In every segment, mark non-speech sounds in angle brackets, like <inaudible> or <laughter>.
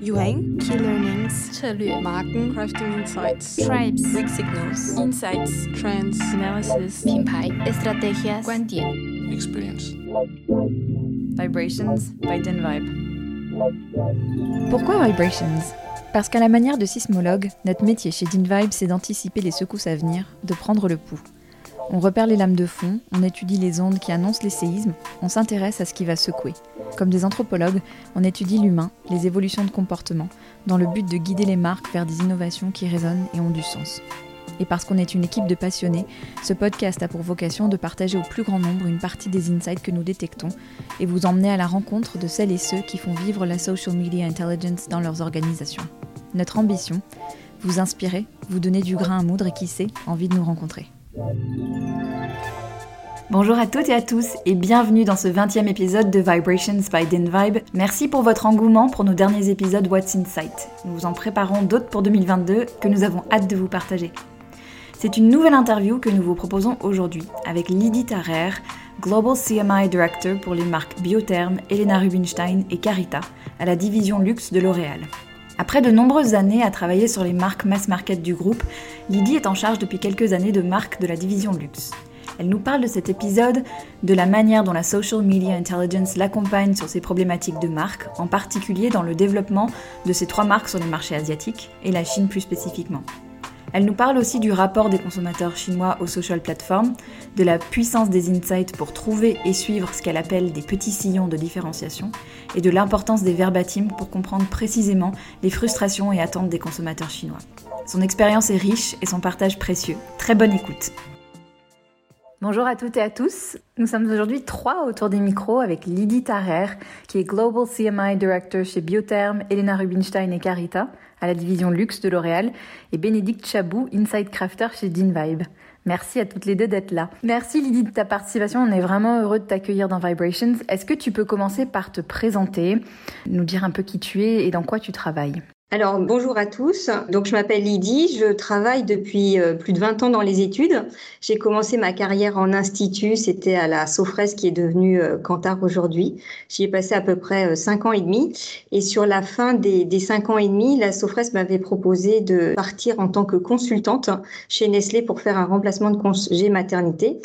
Yuhang, Key Learnings, Chalut, Marken, Crafting Insights, Tribes, Weak Signals, Insights, Trends, Analysis, Pinpai, Estrategias, Guandian, Experience, Vibrations. By DinVibe. Pourquoi Vibrations? Parce qu'à la manière de sismologue, notre métier chez DinVibe, c'est d'anticiper les secousses à venir, de prendre le pouls. On repère les lames de fond, on étudie les ondes qui annoncent les séismes, on s'intéresse à ce qui va secouer. Comme des anthropologues, on étudie l'humain, les évolutions de comportement, dans le but de guider les marques vers des innovations qui résonnent et ont du sens. Et parce qu'on est une équipe de passionnés, ce podcast a pour vocation de partager au plus grand nombre une partie des insights que nous détectons et vous emmener à la rencontre de celles et ceux qui font vivre la social media intelligence dans leurs organisations. Notre ambition Vous inspirer, vous donner du grain à moudre et qui sait, envie de nous rencontrer. Bonjour à toutes et à tous et bienvenue dans ce 20e épisode de Vibrations by DinVibe. Merci pour votre engouement pour nos derniers épisodes What's Insight. Nous vous en préparons d'autres pour 2022 que nous avons hâte de vous partager. C'est une nouvelle interview que nous vous proposons aujourd'hui avec Lydie Tarrer, Global CMI Director pour les marques Biotherm, Elena Rubinstein et Carita, à la division luxe de L'Oréal. Après de nombreuses années à travailler sur les marques mass market du groupe, Lydie est en charge depuis quelques années de marques de la division luxe. Elle nous parle de cet épisode, de la manière dont la social media intelligence l'accompagne sur ses problématiques de marque, en particulier dans le développement de ces trois marques sur les marchés asiatiques et la Chine plus spécifiquement. Elle nous parle aussi du rapport des consommateurs chinois aux social platforms, de la puissance des insights pour trouver et suivre ce qu'elle appelle des petits sillons de différenciation, et de l'importance des verbatims pour comprendre précisément les frustrations et attentes des consommateurs chinois. Son expérience est riche et son partage précieux. Très bonne écoute. Bonjour à toutes et à tous. Nous sommes aujourd'hui trois autour des micros avec Lydie Tarrer, qui est Global CMI Director chez Biotherm, Elena Rubinstein et Carita, à la division luxe de L'Oréal, et Bénédicte Chabou, Inside Crafter chez DinVibe. Merci à toutes les deux d'être là. Merci Lydie de ta participation, on est vraiment heureux de t'accueillir dans Vibrations. Est-ce que tu peux commencer par te présenter, nous dire un peu qui tu es et dans quoi tu travailles? Alors, bonjour à tous. Donc, je m'appelle Lydie. Je travaille depuis euh, plus de 20 ans dans les études. J'ai commencé ma carrière en institut. C'était à la Sofres qui est devenue euh, Cantar aujourd'hui. J'y ai passé à peu près 5 euh, ans et demi. Et sur la fin des, des 5 ans et demi, la Sofres m'avait proposé de partir en tant que consultante chez Nestlé pour faire un remplacement de congé maternité.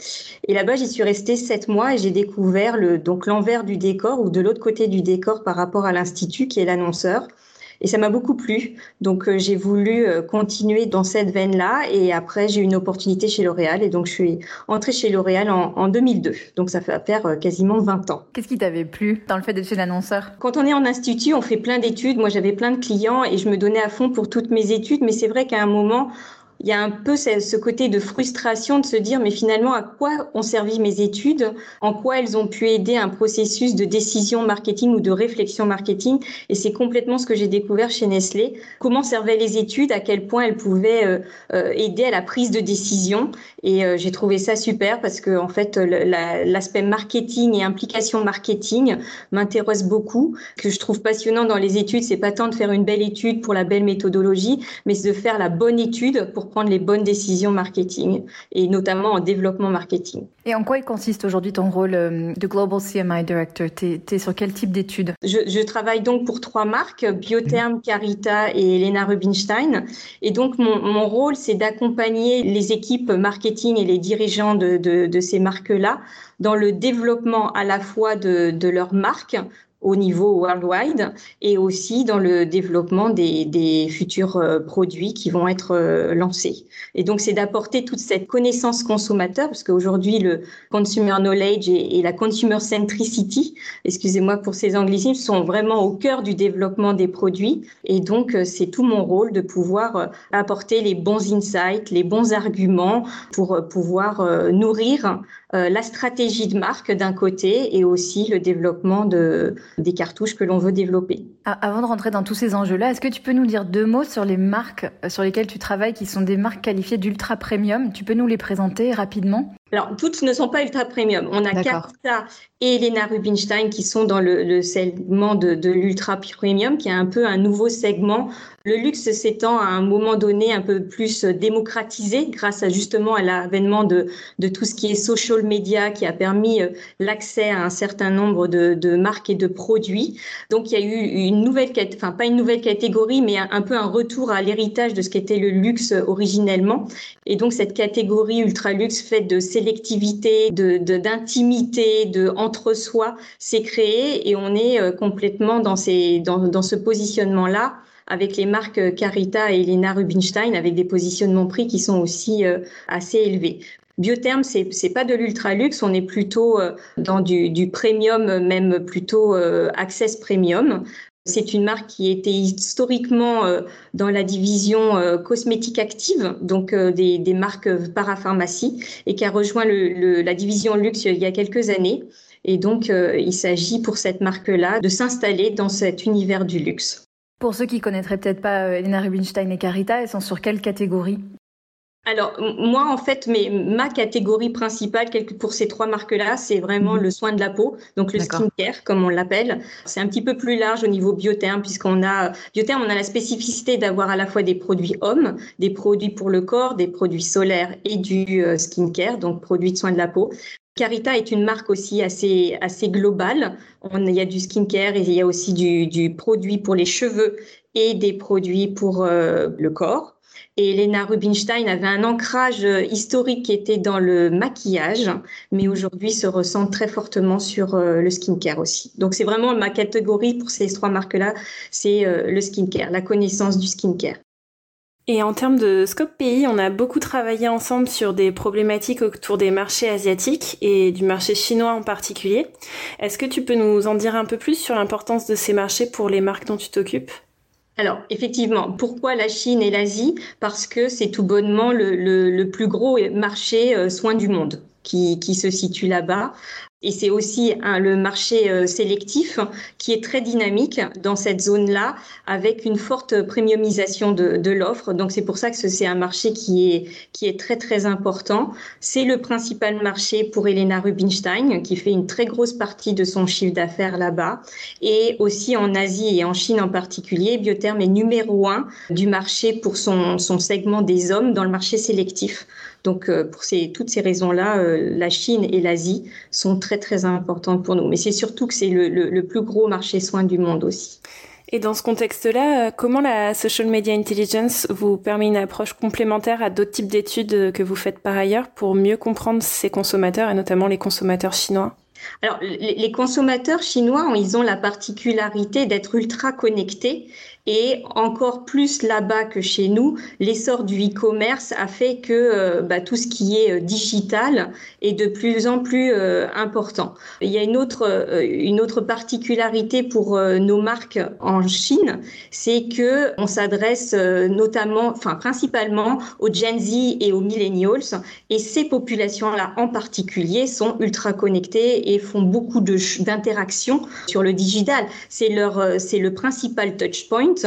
Et là-bas, j'y suis restée 7 mois et j'ai découvert le, donc l'envers du décor ou de l'autre côté du décor par rapport à l'institut qui est l'annonceur. Et ça m'a beaucoup plu. Donc, euh, j'ai voulu euh, continuer dans cette veine-là. Et après, j'ai eu une opportunité chez L'Oréal. Et donc, je suis entrée chez L'Oréal en, en, 2002. Donc, ça fait faire euh, quasiment 20 ans. Qu'est-ce qui t'avait plu dans le fait d'être chez l'annonceur? Quand on est en institut, on fait plein d'études. Moi, j'avais plein de clients et je me donnais à fond pour toutes mes études. Mais c'est vrai qu'à un moment, il y a un peu ce côté de frustration de se dire mais finalement à quoi ont servi mes études, en quoi elles ont pu aider un processus de décision marketing ou de réflexion marketing? Et c'est complètement ce que j'ai découvert chez Nestlé, comment servaient les études, à quel point elles pouvaient euh, euh, aider à la prise de décision? Et euh, j'ai trouvé ça super parce que en fait l'aspect marketing et implication marketing m'intéresse beaucoup, que je trouve passionnant dans les études, c'est pas tant de faire une belle étude pour la belle méthodologie, mais de faire la bonne étude pour prendre les bonnes décisions marketing et notamment en développement marketing. Et en quoi il consiste aujourd'hui ton rôle euh, de Global CMI Director? Tu es, sur quel type d'études? Je, je, travaille donc pour trois marques, Biotherm, Carita et Elena Rubinstein. Et donc mon, mon rôle, c'est d'accompagner les équipes marketing et les dirigeants de, de, de ces marques-là dans le développement à la fois de, de leur marque au niveau worldwide et aussi dans le développement des, des futurs euh, produits qui vont être euh, lancés. Et donc, c'est d'apporter toute cette connaissance consommateur, parce qu'aujourd'hui, le consumer knowledge et, la consumer centricity, excusez-moi pour ces anglicismes, sont vraiment au cœur du développement des produits. Et donc, euh, c'est tout mon rôle de pouvoir apporter les bons insights, les bons arguments pour pouvoir nourrir la stratégie de marque d'un côté et aussi le développement de des cartouches que l'on veut développer. Avant de rentrer dans tous ces enjeux-là, est-ce que tu peux nous dire deux mots sur les marques euh, sur lesquelles tu travailles, qui sont des marques qualifiées d'ultra premium? Tu peux nous les présenter rapidement? Alors, toutes ne sont pas ultra premium. On a Carita et Elena Rubinstein qui sont dans le, segment de, de l'ultra premium, qui est un peu un nouveau segment le luxe s'étant à un moment donné un peu plus démocratisé grâce à justement à l'avènement de, de tout ce qui est social media qui a permis euh, l'accès à un certain nombre de, de, marques et de produits. Donc il y a eu une nouvelle, enfin pas une nouvelle catégorie, mais un, peu un retour à l'héritage de ce qu'était le luxe originellement. Et donc cette catégorie ultra luxe faite de sélectivité, de d'intimité, de, entre-soi s'est créée et on est euh, complètement dans, ces, dans, dans ce positionnement là avec les marques Carita et Elena Rubinstein, avec des positionnements prix qui sont aussi euh, assez élevés. Biotherm, c'est c'est pas de l'ultra luxe, on est plutôt euh, dans du, du premium, même plutôt access premium. C'est une marque qui était historiquement dans la division cosmétique active, donc des, des, marques parapharmacie, et qui a rejoint la division luxe il y a quelques années. Et donc, il s'agit pour cette marque-là de s'installer dans cet univers du luxe. Pour ceux qui connaîtraient peut-être pas euh, Elena Rubinstein et Carita, elles sont sur quelle catégorie? Alors, moi, en fait, mais ma catégorie principale pour ces trois marques-là, c'est vraiment mhm. le soin de la peau, donc le skincare, comme on l'appelle. C'est un petit peu plus large au niveau biotherme, puisqu'on a, biotherme, on a la spécificité d'avoir à la fois des produits hommes, des produits pour le corps, des produits solaires et du euh, skincare, donc produits de soin de la peau. Carita est une marque aussi assez, assez globale. On, il y a du skincare, et il y a aussi du, du produit pour les cheveux et des produits pour euh, le corps. Et Elena Rubinstein avait un ancrage historique qui était dans le maquillage, mais aujourd'hui se ressent très fortement sur euh, le skincare aussi. Donc c'est vraiment ma catégorie pour ces trois marques-là, c'est euh, le skincare, la connaissance du skincare. Et en termes de scope pays, on a beaucoup travaillé ensemble sur des problématiques autour des marchés asiatiques et du marché chinois en particulier. Est-ce que tu peux nous en dire un peu plus sur l'importance de ces marchés pour les marques dont tu t'occupes? Alors, effectivement, pourquoi la Chine et l'Asie? Parce que c'est tout bonnement le, plus gros marché euh, soin du monde qui, qui se situe là-bas. Et c'est aussi le marché euh, sélectif qui est très dynamique dans cette zone-là, avec une forte premiumisation de, de l'offre. Donc c'est pour ça que c'est un marché qui est qui est très très important. C'est le principal marché pour Elena Rubinstein, qui fait une très grosse partie de son chiffre d'affaires là-bas, et aussi en Asie et en Chine en particulier. Biotherm est numéro un du marché pour son son segment des hommes dans le marché sélectif. Donc, euh, pour ces, toutes ces raisons-là, euh, la Chine et l'Asie sont très, très importantes pour nous. Mais c'est surtout que c'est le, le, plus gros marché soins du monde aussi. Et dans ce contexte-là, euh, comment la social media intelligence vous permet une approche complémentaire à d'autres types d'études que vous faites par ailleurs pour mieux comprendre ces consommateurs et notamment les consommateurs chinois? Alors, les consommateurs chinois, ils ont la particularité d'être ultra connectés et encore plus là-bas que chez nous, l'essor du e-commerce a fait que euh, bah, tout ce qui est euh, digital est de plus en plus euh, important. Il y a une autre, une autre particularité pour nos marques en Chine, c'est que on s'adresse notamment, enfin principalement aux Gen Z et aux millennials, et ces populations-là en particulier sont ultra connectées et font beaucoup d'interactions sur le digital. C'est leur, c'est le principal touch point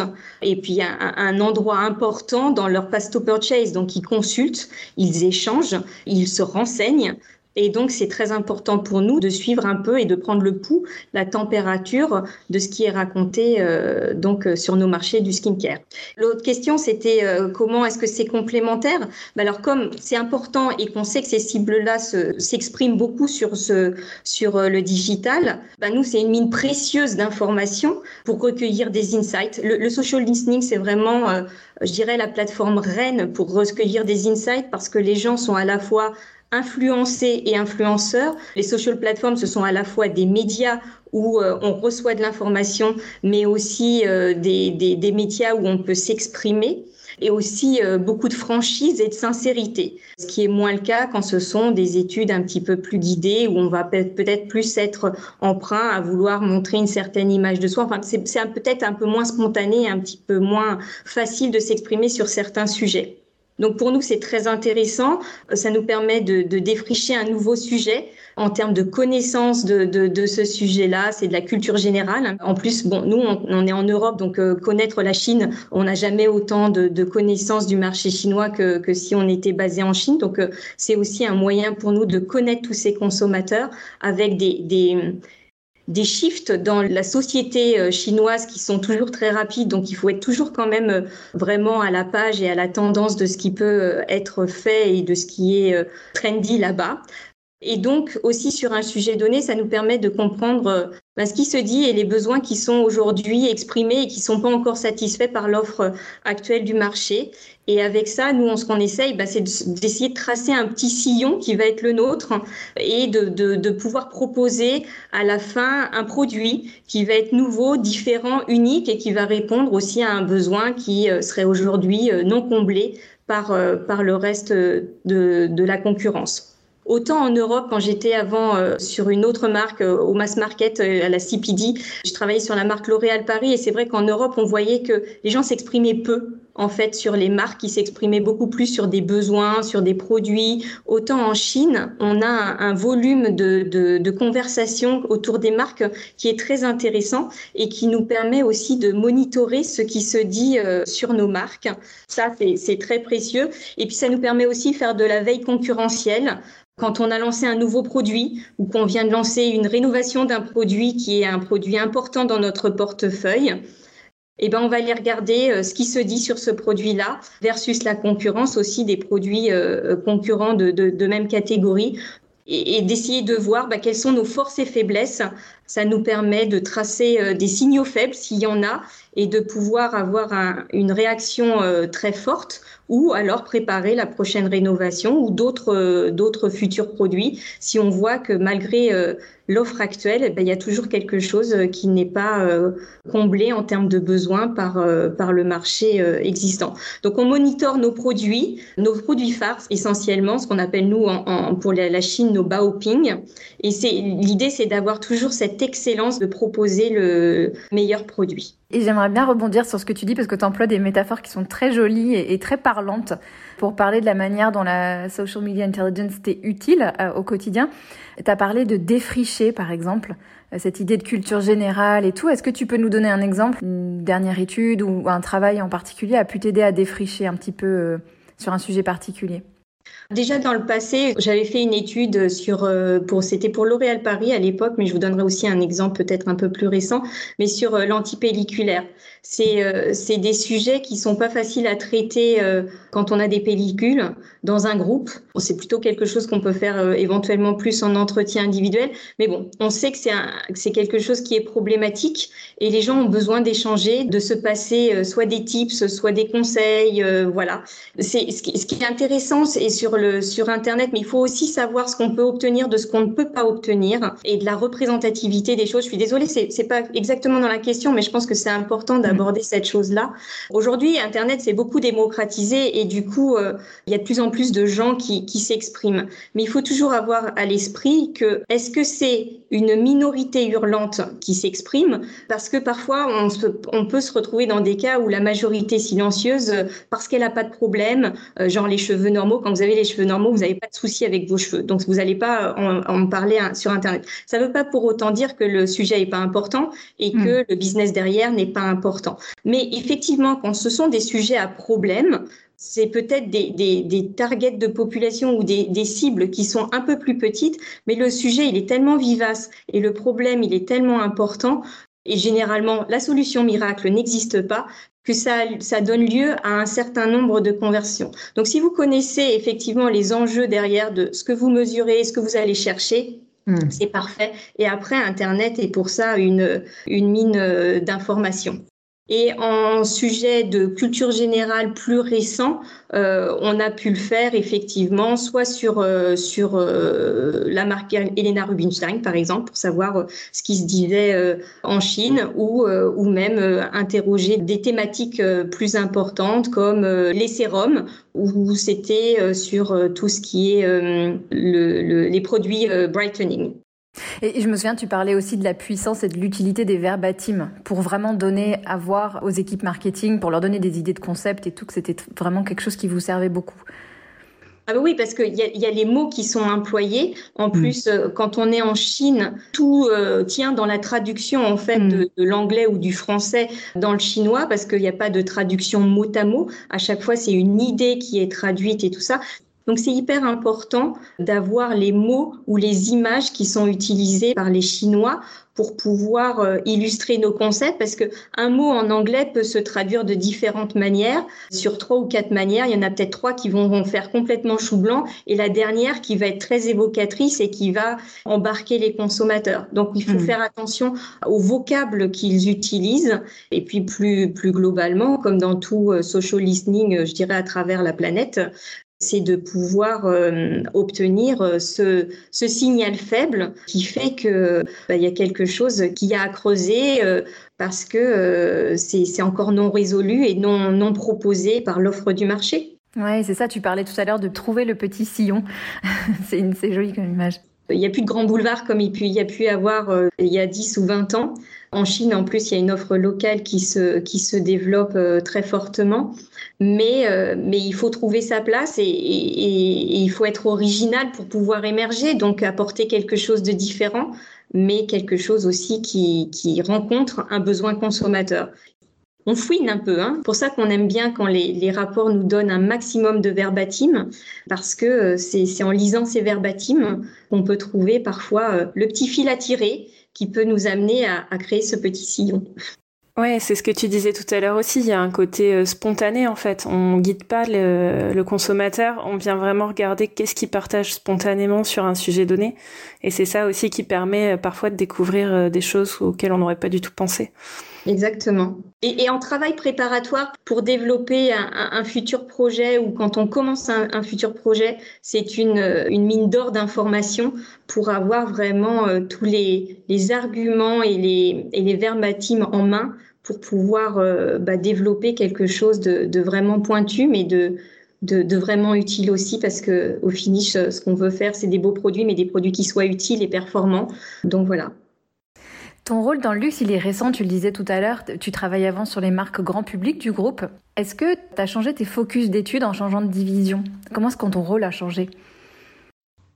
et puis un, un endroit important dans leur pass to purchase. Donc ils consultent, ils échangent, ils se renseignent et donc, c'est très important pour nous de suivre un peu et de prendre le pouls, la température de ce qui est raconté euh, donc euh, sur nos marchés du skincare. L'autre question, c'était euh, comment est-ce que c'est complémentaire? Ben Alors, comme c'est important et qu'on sait que ces cibles-là s'expriment beaucoup sur ce sur le digital, ben nous, c'est une mine précieuse d'informations pour recueillir des insights. Le, le social listening, c'est vraiment, je dirais, la plateforme reine pour recueillir des insights parce que les gens sont à la fois influencés et influenceurs. Les social platforms, ce sont à la fois des médias où euh, on reçoit de l'information, mais aussi euh, des, des, des, médias où on peut s'exprimer et aussi euh, beaucoup de franchise et de sincérité, ce qui est moins le cas quand ce sont des études un petit peu plus guidées où on va peut-être plus être emprunt à vouloir montrer une certaine image de soi. Enfin, c'est peut-être un peu moins spontané, un petit peu moins facile de s'exprimer sur certains sujets. Donc pour nous, c'est très intéressant. Ça nous permet de, de défricher un nouveau sujet en termes de connaissance de, de, de ce sujet-là. C'est de la culture générale. En plus, bon, nous, on, on est en Europe, donc euh, connaître la Chine, on n'a jamais autant de, de connaissances du marché chinois que, que, si on était basé en Chine. Donc euh, c'est aussi un moyen pour nous de connaître tous ces consommateurs avec des, des des shifts dans la société euh, chinoise qui sont toujours très rapides, donc il faut être toujours quand même euh, vraiment à la page et à la tendance de ce qui peut euh, être fait et de ce qui est trendy là-bas. Et donc aussi sur un sujet donné, ça nous permet de comprendre ce qui se dit et les besoins qui sont aujourd'hui exprimés et qui sont pas encore satisfaits par l'offre actuelle du marché. Et avec ça, nous, on, ce qu'on essaye, ben, c'est d'essayer de tracer un petit sillon qui va être le nôtre et de, de, de, pouvoir proposer à la fin un produit qui va être nouveau, différent, unique et qui va répondre aussi à un besoin qui serait aujourd'hui non comblé par, par le reste de, de la concurrence. Autant en Europe, quand j'étais avant euh, sur une autre marque euh, au mass market, euh, à la CPD, je travaillais sur la marque L'Oréal Paris. Et c'est vrai qu'en Europe, on voyait que les gens s'exprimaient peu en fait sur les marques qui s'exprimaient beaucoup plus sur des besoins, sur des produits. Autant en Chine, on a un, volume de, de, de conversation autour des marques qui est très intéressant et qui nous permet aussi de monitorer ce qui se dit euh, sur nos marques. Ça, c'est très précieux. Et puis, ça nous permet aussi de faire de la veille concurrentielle quand on a lancé un nouveau produit ou qu'on vient de lancer une rénovation d'un produit qui est un produit important dans notre portefeuille, eh ben, on va aller regarder euh, ce qui se dit sur ce produit-là versus la concurrence aussi des produits euh, concurrents de, même catégorie et, et d'essayer de voir bah, quelles sont nos forces et faiblesses. Ça nous permet de tracer euh, des signaux faibles s'il y en a et de pouvoir avoir un, une réaction très forte ou alors préparer la prochaine rénovation ou d'autres d'autres futurs produits si on voit que malgré l'offre actuelle, eh ben, il y a toujours quelque chose euh, qui n'est pas euh, comblé en termes de besoins par, euh, le marché existant. Donc on monitore nos produits, nos produits phares essentiellement, ce qu'on appelle nous pour la Chine nos baoping. Et l'idée, c'est d'avoir toujours cette excellence de proposer le meilleur produit. Et j'aimerais bien rebondir sur ce que tu dis parce que tu emploies des métaphores qui sont très jolies et, très parlantes pour parler de la manière dont la social media intelligence t'est utile euh, au quotidien. Tu as parlé de défricher, par exemple, euh, cette idée de culture générale et tout. Est-ce que tu peux nous donner un exemple, une dernière étude ou un travail en particulier a pu t'aider à défricher un petit peu euh, sur un sujet particulier? Déjà dans le passé, j'avais fait une étude sur pour c'était pour L'Oréal Paris à l'époque, mais je vous donnerai aussi un exemple peut-être un peu plus récent, mais sur l'antipelliculaire. C'est euh, des sujets qui sont pas faciles à traiter euh, quand on a des pellicules dans un groupe. C'est plutôt quelque chose qu'on peut faire euh, éventuellement plus en entretien individuel, mais bon, on sait que c'est quelque chose qui est problématique et les gens ont besoin d'échanger, de se passer soit des tips, soit des conseils, voilà. C'est ce qui, ce qui est intéressant, c'est sur le sur internet, mais il faut aussi savoir ce qu'on peut obtenir de ce qu'on ne peut pas obtenir et de la représentativité des choses. Je suis désolée, c'est pas exactement dans la question, mais je pense que c'est important d'aborder cette chose-là. Aujourd'hui, Internet s'est beaucoup démocratisé et du coup, euh, il y a de plus en plus de gens qui, qui s'expriment. Mais il faut toujours avoir à l'esprit que est-ce que c'est une minorité hurlante qui s'exprime? Parce que parfois, on, se, on, peut se retrouver dans des cas où la majorité silencieuse, parce qu'elle n'a pas de problème, euh, genre les cheveux normaux, quand vous avez les cheveux normaux, vous n'avez pas de souci avec vos cheveux. Donc, vous n'allez pas en, en, parler sur Internet. Ça ne veut pas pour autant dire que le sujet n'est pas important et que mmh. le business derrière n'est pas important. Mais effectivement, quand ce sont des sujets à problème, c'est peut-être des, des, des, targets de population ou des, des, cibles qui sont un peu plus petites, mais le sujet, il est tellement vivace et le problème, il est tellement important. Et généralement, la solution miracle n'existe pas que ça, ça donne lieu à un certain nombre de conversions. Donc, si vous connaissez effectivement les enjeux derrière de ce que vous mesurez, ce que vous allez chercher, Mmh. C'est parfait. Et après, Internet est pour ça une, une mine d'informations. Et en sujet de culture générale plus récent, euh, on a pu le faire effectivement, soit sur euh, sur euh, la marque Elena Rubinstein par exemple, pour savoir euh, ce qui se disait euh, en Chine, ou ou même interroger des thématiques plus importantes comme les sérums, où c'était sur tout ce qui est le, le, les produits brightening. Et je me souviens, tu parlais aussi de la puissance et de l'utilité des verbatims pour vraiment donner à voir aux équipes marketing, pour leur donner des idées de concept et tout, que c'était vraiment quelque chose qui vous servait beaucoup. Ah bah oui, parce qu'il y, y, a les mots qui sont employés. En mm. plus, euh, quand on est en Chine, tout euh, tient dans la traduction en fait mm. de, de l'anglais ou du français dans le chinois, parce qu'il n'y a pas de traduction mot à mot. À chaque fois, c'est une idée qui est traduite et tout ça. Donc c'est hyper important d'avoir les mots ou les images qui sont utilisées par les Chinois pour pouvoir euh, illustrer nos concepts parce que un mot en anglais peut se traduire de différentes manières. Sur trois ou quatre manières, il y en a peut-être trois qui vont, faire complètement chou blanc et la dernière qui va être très évocatrice et qui va embarquer les consommateurs. Donc il faut hmm. faire attention aux vocables qu'ils utilisent et puis plus plus globalement, comme dans tout euh, social listening, je dirais à travers la planète, c'est de pouvoir euh, obtenir euh, ce, signal faible qui fait que bah, y a quelque chose qui a à creuser euh, parce que c'est encore non résolu et non, non proposé par l'offre du marché. Oui, c'est ça, tu parlais tout à l'heure de trouver le petit sillon. <laughs> c'est joli comme image. Il n'y a plus de grands boulevards comme il y a pu y avoir il y a 10 ou 20 ans. En Chine, en plus, il y a une offre locale qui se, qui se développe très fortement mais, euh, mais il faut trouver sa place et, il faut être original pour pouvoir émerger, donc apporter quelque chose de différent, mais quelque chose aussi qui, qui rencontre un besoin consommateur. On fouine un peu, hein. pour ça qu'on aime bien quand les, rapports nous donnent un maximum de verbatim, parce que euh, c'est en lisant ces verbatim qu'on peut trouver parfois euh, le petit fil à tirer qui peut nous amener à, créer ce petit sillon. Ouais, c'est ce que tu disais tout à l'heure aussi. Il y a un côté euh, spontané en fait. On guide pas le, le consommateur. On vient vraiment regarder qu'est-ce qu'il partage spontanément sur un sujet donné. Et c'est ça aussi qui permet parfois de découvrir des choses auxquelles on n'aurait pas du tout pensé. Exactement. Et, en travail préparatoire pour développer un, futur projet ou quand on commence un, futur projet, c'est une, mine d'or d'informations pour avoir vraiment tous les, arguments et les, et en main pour pouvoir euh, bah, développer quelque chose de, vraiment pointu, mais de, vraiment utile aussi, parce que au finish, ce qu'on veut faire, c'est des beaux produits, mais des produits qui soient utiles et performants. Donc voilà. Ton rôle dans le luxe, il est récent, tu le disais tout à l'heure, tu travailles avant sur les marques grand public du groupe. Est-ce que tu as changé tes focus d'études en changeant de division? Comment est-ce que ton rôle a changé?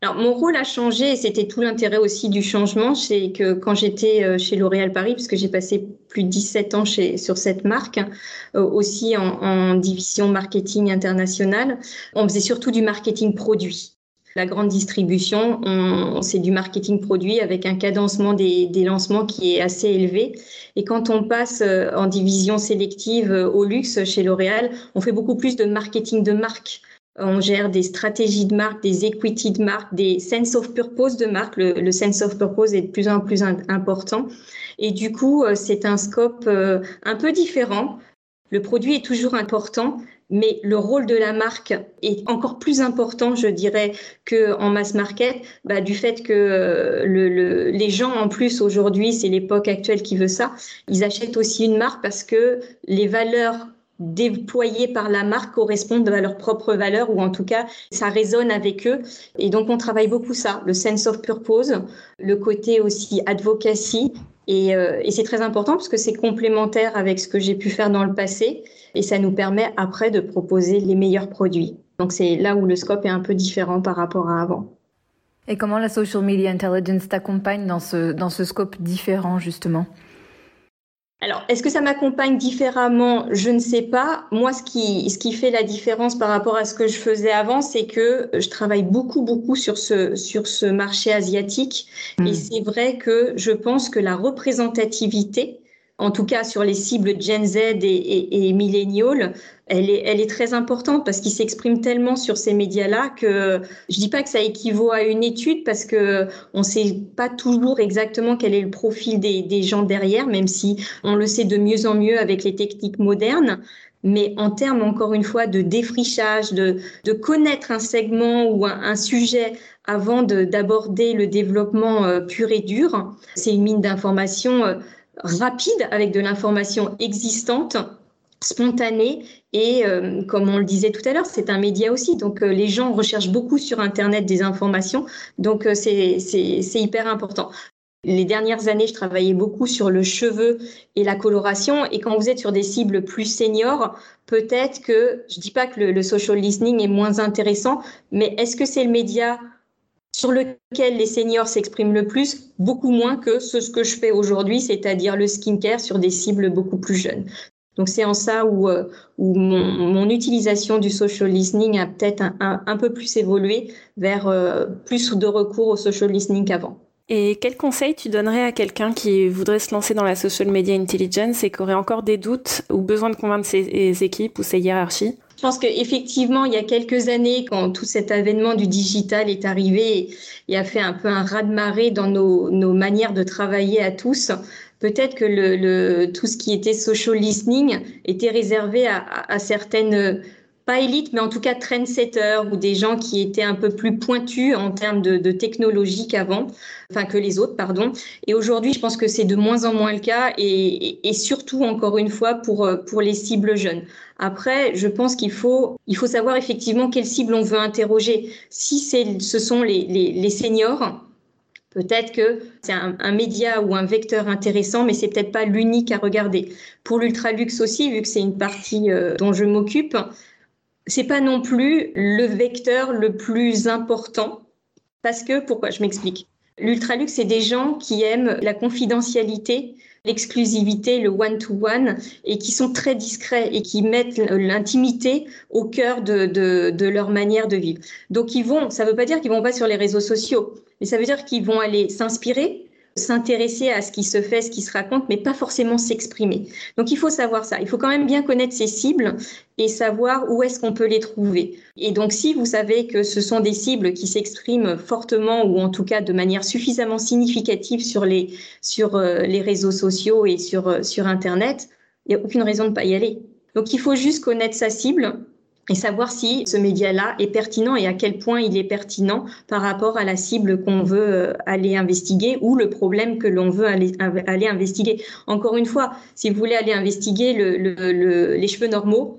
Alors, mon rôle a changé et c'était tout l'intérêt aussi du changement, c'est que quand j'étais euh, chez L'Oréal Paris, puisque j'ai passé plus de 17 ans chez, sur cette marque, euh, aussi en, en, division marketing international, on faisait surtout du marketing produit. La grande distribution, c'est du marketing produit avec un cadencement des, lancements qui est assez élevé. Et quand on passe euh, en division sélective au luxe chez L'Oréal, on fait beaucoup plus de marketing de marque on gère des stratégies de marque, des equity de marque, des sense of purpose de marque. Le, sense of purpose est de plus en plus important. Et du coup, euh, c'est un scope euh, un peu différent. Le produit est toujours important, mais le rôle de la marque est encore plus important, je dirais, que en mass market, bah, du fait que euh, le, les gens, en plus, aujourd'hui, c'est l'époque actuelle qui veut ça, ils achètent aussi une marque parce que les valeurs déployés par la marque correspondent à leurs propres valeurs ou en tout cas ça résonne avec eux. Et donc on travaille beaucoup ça le sense of purpose le côté aussi advocacy et, euh, et c'est très important parce que c'est complémentaire avec ce que j'ai pu faire dans le passé et ça nous permet après de proposer les meilleurs produits. Donc c'est là où le scope est un peu différent par rapport à avant. Et comment la social media intelligence t'accompagne dans ce dans ce scope différent justement? Alors, est-ce que ça m'accompagne différemment? Je ne sais pas. Moi, ce qui, ce qui fait la différence par rapport à ce que je faisais avant, c'est que je travaille beaucoup, beaucoup sur ce, sur ce marché asiatique. Et hmm. c'est vrai que je pense que la représentativité en tout cas sur les cibles Gen Z et, et, millennials, elle est, très importante parce qu'ils s'expriment tellement sur ces médias-là que je dis pas que ça équivaut à une étude parce que on sait pas toujours exactement quel est le profil des, gens derrière, même si on le sait de mieux en mieux avec les techniques modernes. Mais en termes, encore une fois, de défrichage, de, connaître un segment ou un, un sujet avant d'aborder le développement euh, pur et dur, c'est une mine d'informations euh, rapide avec de l'information existante spontané et comme on le disait tout à l'heure, c'est un média aussi. Donc les gens recherchent beaucoup sur Internet des informations. Donc c'est hyper important. Les dernières années, je travaillais beaucoup sur le cheveu et la coloration. Et quand vous êtes sur des cibles plus seniors, peut-être que, je dis pas que le, social listening est moins intéressant, mais est-ce que c'est le média sur lequel les seniors s'expriment le plus, beaucoup moins que ce, que je fais aujourd'hui, c'est-à-dire le skincare sur des cibles beaucoup plus jeunes. Donc c'est en ça où, euh, mon, utilisation du social listening a peut-être un, peu plus évolué vers euh, plus de recours au social listening qu'avant. Et quel conseil tu donnerais à quelqu'un qui voudrait se lancer dans la social media intelligence et qui aurait encore des doutes ou besoin de convaincre ses équipes ou ses hiérarchies? Je pense qu'effectivement, il y a quelques années, quand tout cet avènement du digital est arrivé et a fait un peu un raz-de-marée dans nos, nos, manières de travailler à tous, peut-être que le, le, tout ce qui était social listening était réservé à, à certaines pas élite, mais en tout cas trendsetter ou des gens qui étaient un peu plus pointus en termes de, de technologie qu'avant, enfin que les autres, pardon. Et aujourd'hui, je pense que c'est de moins en moins le cas et, surtout, encore une fois, pour, pour les cibles jeunes. Après, je pense qu'il faut, il faut savoir effectivement quelle cible on veut interroger. Si ce sont les, les, les seniors, Peut-être que c'est un, un, média ou un vecteur intéressant, mais c'est peut-être pas l'unique à regarder. Pour l'ultraluxe aussi, vu que c'est une partie euh, dont je m'occupe, c'est pas non plus le vecteur le plus important parce que pourquoi? Je m'explique. L'ultraluxe c'est des gens qui aiment la confidentialité, l'exclusivité, le one-to-one et qui sont très discrets et qui mettent l'intimité au cœur de, de, de, leur manière de vivre. Donc ils vont, ça veut pas dire qu'ils vont pas sur les réseaux sociaux, mais ça veut dire qu'ils vont aller s'inspirer s'intéresser à ce qui se fait, ce qui se raconte, mais pas forcément s'exprimer. Donc il faut savoir ça. Il faut quand même bien connaître ses cibles et savoir où est-ce qu'on peut les trouver. Et donc si vous savez que ce sont des cibles qui s'expriment fortement ou en tout cas de manière suffisamment significative sur les, sur, euh, les réseaux sociaux et sur, euh, sur Internet, il n'y a aucune raison de ne pas y aller. Donc il faut juste connaître sa cible, et savoir si ce média-là est pertinent et à quel point il est pertinent par rapport à la cible qu'on veut euh, aller investiguer ou le problème que l'on veut aller, aller, investiguer. Encore une fois, si vous voulez aller investiguer le, le, les cheveux normaux,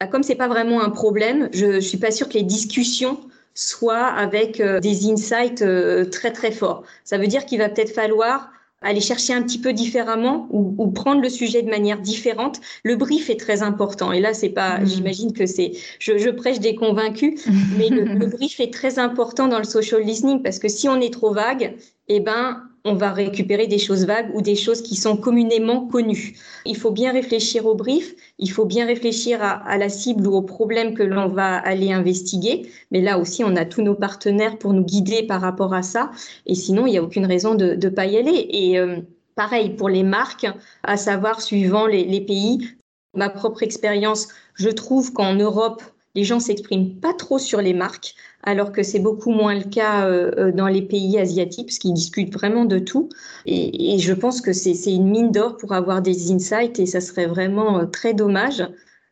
bah, comme c'est pas vraiment un problème, je, je suis pas sûre que les discussions soient avec euh, des insights euh, très très forts. Ça veut dire qu'il va peut-être falloir aller chercher un petit peu différemment ou, ou, prendre le sujet de manière différente. Le brief est très important. Et là, c'est pas, mm. j'imagine que c'est, je, je, prêche des convaincus, <laughs> mais le, le, brief est très important dans le social listening parce que si on est trop vague, eh ben, on va récupérer des choses vagues ou des choses qui sont communément connues. Il faut bien réfléchir au brief, il faut bien réfléchir à, la cible ou au problème que l'on va aller investiguer. Mais là aussi, on a tous nos partenaires pour nous guider par rapport à ça. Et sinon, il n'y a aucune raison de ne pas y aller. Et euh, pareil pour les marques, à savoir suivant les pays. Ma propre expérience, je trouve qu'en Europe, les gens s'expriment pas trop sur les marques alors que c'est beaucoup moins le cas euh, euh, dans les pays asiatiques, parce qu'ils discutent vraiment de tout. Et, je pense que c'est une mine d'or pour avoir des insights, et ça serait vraiment euh, très dommage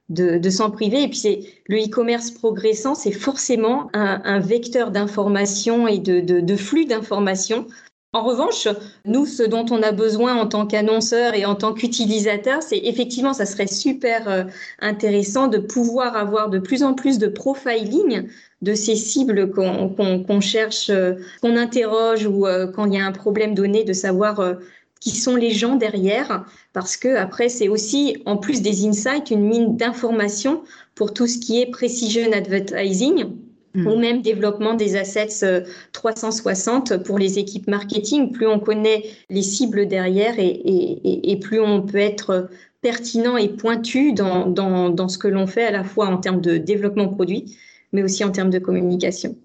de, s'en priver. Et puis c'est le e-commerce progressant, c'est forcément un, vecteur d'information et de, de flux d'informations en revanche, nous, ce dont on a besoin en tant qu'annonceur et en tant qu'utilisateur, c'est effectivement, ça serait super intéressant de pouvoir avoir de plus en plus de profiling de ces cibles qu'on cherche, euh, qu'on interroge ou euh, quand il y a un problème donné, de savoir euh, qui sont les gens derrière, parce que après c'est aussi en plus des insights une mine d'informations pour tout ce qui est precision advertising mm. ou même développement des assets 360 pour les équipes marketing. Plus on connaît les cibles derrière et, plus on peut être pertinent et pointu dans, dans ce que l'on fait à la fois en termes de développement produit, mais aussi en termes de communication.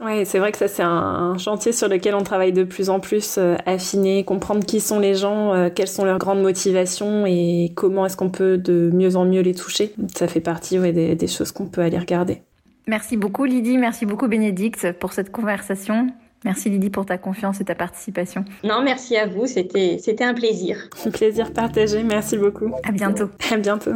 Oui, c'est vrai que ça, c'est un, chantier sur lequel on travaille de plus en plus, euh, affiner, comprendre qui sont les gens, euh, quelles sont leurs grandes motivations et comment est-ce qu'on peut de mieux en mieux les toucher. Ça fait partie des, des choses qu'on peut aller regarder. Merci beaucoup Lydie, merci beaucoup Bénédicte pour cette conversation. Merci Lydie pour ta confiance et ta participation. Non, merci à vous, c'était, c'était un plaisir. Un plaisir partagé, merci beaucoup. À bientôt. À bientôt.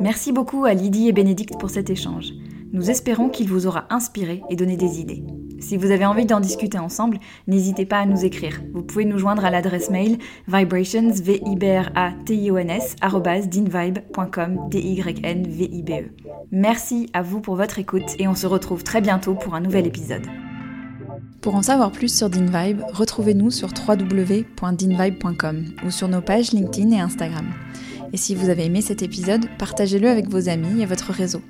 Merci beaucoup à Lydie et Bénédicte pour cet échange. Nous espérons qu'il vous aura inspiré et donné des idées. Si vous avez envie d'en discuter ensemble, n'hésitez pas à nous écrire. Vous pouvez nous joindre à l'adresse mail vibrations v i b r a t i o n s dinvibe.com d y n v i b e. Merci à vous pour votre écoute et on se retrouve très bientôt pour un nouvel épisode. Pour en savoir plus sur DinVibe, retrouvez-nous sur www.dinvibe.com ou sur nos pages LinkedIn et Instagram. Et si vous avez aimé cet épisode, partagez-le avec vos amis et votre réseau.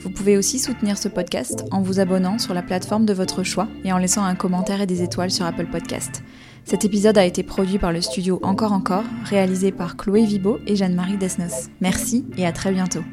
Vous pouvez aussi soutenir ce podcast en vous abonnant sur la plateforme de votre choix et en laissant un commentaire et des étoiles sur Apple Podcast. Cet épisode a été produit par le studio Encore Encore, réalisé par Chloé Vibo et Jeanne-Marie Desnos. Merci et à très bientôt.